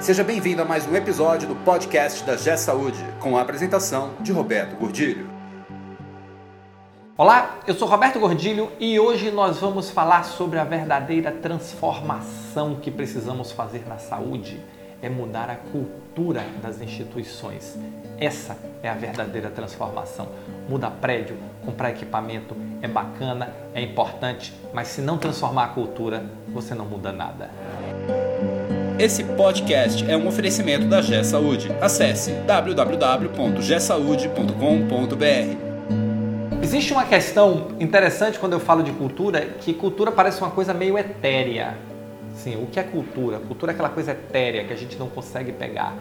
Seja bem-vindo a mais um episódio do podcast da G Saúde, com a apresentação de Roberto Gordilho. Olá, eu sou Roberto Gordilho e hoje nós vamos falar sobre a verdadeira transformação que precisamos fazer na saúde. É mudar a cultura das instituições. Essa é a verdadeira transformação. Muda prédio, comprar equipamento é bacana, é importante, mas se não transformar a cultura, você não muda nada. Esse podcast é um oferecimento da G Saúde. Acesse www.gsaude.com.br. Existe uma questão interessante quando eu falo de cultura, que cultura parece uma coisa meio etérea. Sim, o que é cultura? Cultura é aquela coisa etérea que a gente não consegue pegar.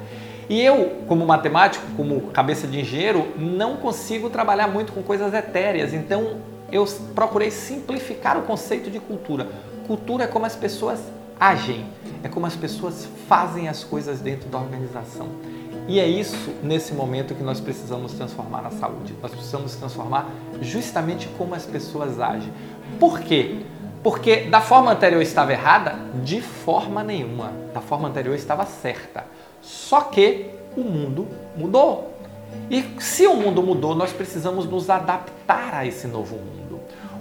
E eu, como matemático, como cabeça de engenheiro, não consigo trabalhar muito com coisas etéreas. Então, eu procurei simplificar o conceito de cultura. Cultura é como as pessoas agem, é como as pessoas fazem as coisas dentro da organização. E é isso, nesse momento, que nós precisamos transformar na saúde. Nós precisamos transformar justamente como as pessoas agem. Por quê? Porque da forma anterior estava errada? De forma nenhuma. Da forma anterior estava certa. Só que o mundo mudou. E se o mundo mudou, nós precisamos nos adaptar a esse novo mundo.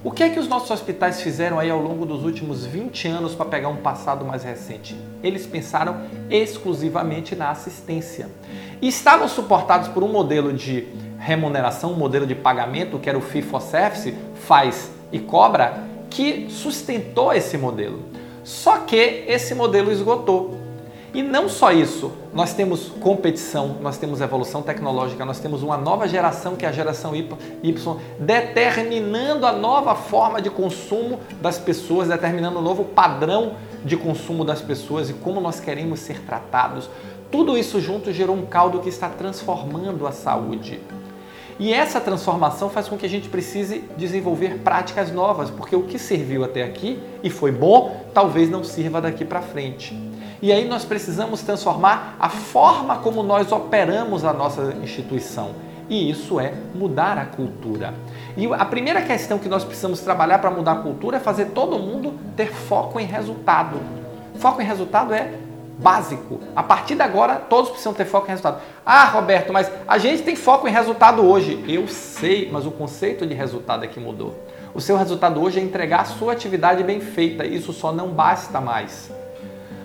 O que é que os nossos hospitais fizeram aí ao longo dos últimos 20 anos para pegar um passado mais recente? Eles pensaram exclusivamente na assistência. E estavam suportados por um modelo de remuneração, um modelo de pagamento, que era o fee for service, faz e cobra, que sustentou esse modelo. Só que esse modelo esgotou. E não só isso, nós temos competição, nós temos evolução tecnológica, nós temos uma nova geração que é a geração Y, determinando a nova forma de consumo das pessoas, determinando o um novo padrão de consumo das pessoas e como nós queremos ser tratados. Tudo isso junto gerou um caldo que está transformando a saúde. E essa transformação faz com que a gente precise desenvolver práticas novas, porque o que serviu até aqui e foi bom, talvez não sirva daqui para frente. E aí nós precisamos transformar a forma como nós operamos a nossa instituição. E isso é mudar a cultura. E a primeira questão que nós precisamos trabalhar para mudar a cultura é fazer todo mundo ter foco em resultado. Foco em resultado é básico. A partir de agora, todos precisam ter foco em resultado. Ah, Roberto, mas a gente tem foco em resultado hoje. Eu sei, mas o conceito de resultado é que mudou. O seu resultado hoje é entregar a sua atividade bem feita. Isso só não basta mais.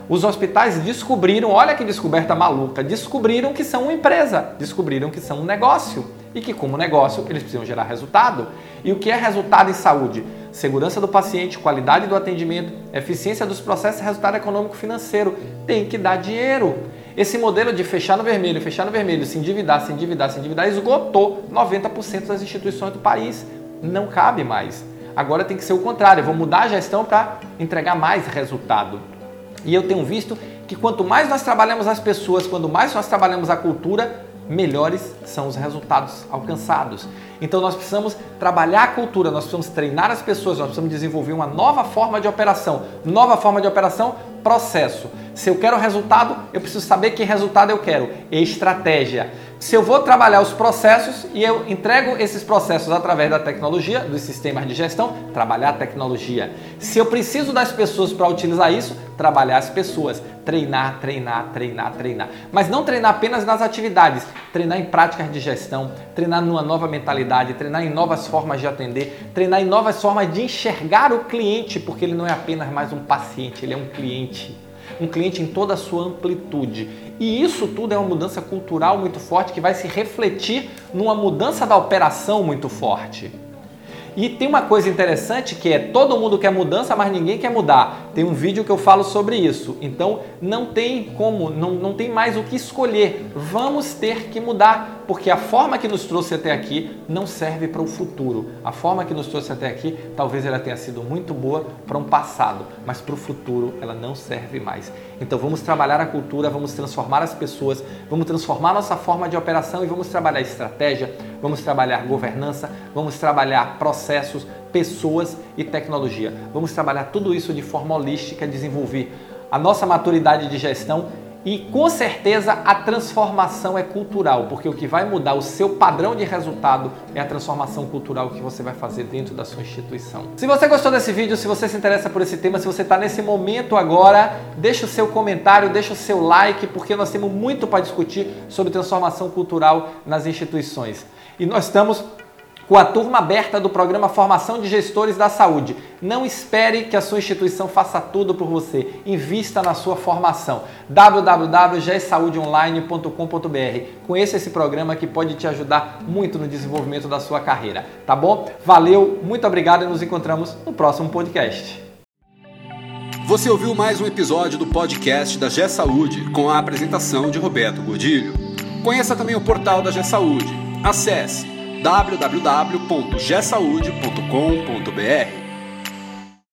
Os hospitais descobriram, olha que descoberta maluca, descobriram que são uma empresa, descobriram que são um negócio e que, como negócio, eles precisam gerar resultado. E o que é resultado em saúde? Segurança do paciente, qualidade do atendimento, eficiência dos processos resultado econômico financeiro. Tem que dar dinheiro. Esse modelo de fechar no vermelho, fechar no vermelho, se endividar, se endividar, se endividar, esgotou 90% das instituições do país. Não cabe mais. Agora tem que ser o contrário, eu vou mudar a gestão para entregar mais resultado. E eu tenho visto que quanto mais nós trabalhamos as pessoas, quanto mais nós trabalhamos a cultura, melhores são os resultados alcançados. Então nós precisamos trabalhar a cultura, nós precisamos treinar as pessoas, nós precisamos desenvolver uma nova forma de operação. Nova forma de operação, processo. Se eu quero resultado, eu preciso saber que resultado eu quero. Estratégia se eu vou trabalhar os processos e eu entrego esses processos através da tecnologia, dos sistemas de gestão, trabalhar a tecnologia. Se eu preciso das pessoas para utilizar isso, trabalhar as pessoas, treinar, treinar, treinar, treinar. Mas não treinar apenas nas atividades, treinar em práticas de gestão, treinar numa nova mentalidade, treinar em novas formas de atender, treinar em novas formas de enxergar o cliente, porque ele não é apenas mais um paciente, ele é um cliente um cliente em toda a sua amplitude. E isso tudo é uma mudança cultural muito forte que vai se refletir numa mudança da operação muito forte. E tem uma coisa interessante que é todo mundo quer mudança, mas ninguém quer mudar. Tem um vídeo que eu falo sobre isso. Então não tem como, não, não tem mais o que escolher. Vamos ter que mudar, porque a forma que nos trouxe até aqui não serve para o futuro. A forma que nos trouxe até aqui talvez ela tenha sido muito boa para um passado, mas para o futuro ela não serve mais. Então vamos trabalhar a cultura, vamos transformar as pessoas, vamos transformar nossa forma de operação e vamos trabalhar estratégia, vamos trabalhar governança, vamos trabalhar processos, pessoas e tecnologia. Vamos trabalhar tudo isso de forma holística, desenvolver a nossa maturidade de gestão E com certeza a transformação é cultural, porque o que vai mudar o seu padrão de resultado é a transformação cultural que você vai fazer dentro da sua instituição. Se você gostou desse vídeo, se você se interessa por esse tema, se você está nesse momento agora, deixa o seu comentário, deixa o seu like, porque nós temos muito para discutir sobre transformação cultural nas instituições. E nós estamos com a turma aberta do programa Formação de Gestores da Saúde. Não espere que a sua instituição faça tudo por você. Invista na sua formação. www.gesaudeonline.com.br. Conheça esse programa que pode te ajudar muito no desenvolvimento da sua carreira, tá bom? Valeu, muito obrigado e nos encontramos no próximo podcast. Você ouviu mais um episódio do podcast da G Saúde com a apresentação de Roberto Godilho. Conheça também o portal da G Saúde. Acesse www.gesaude.com.br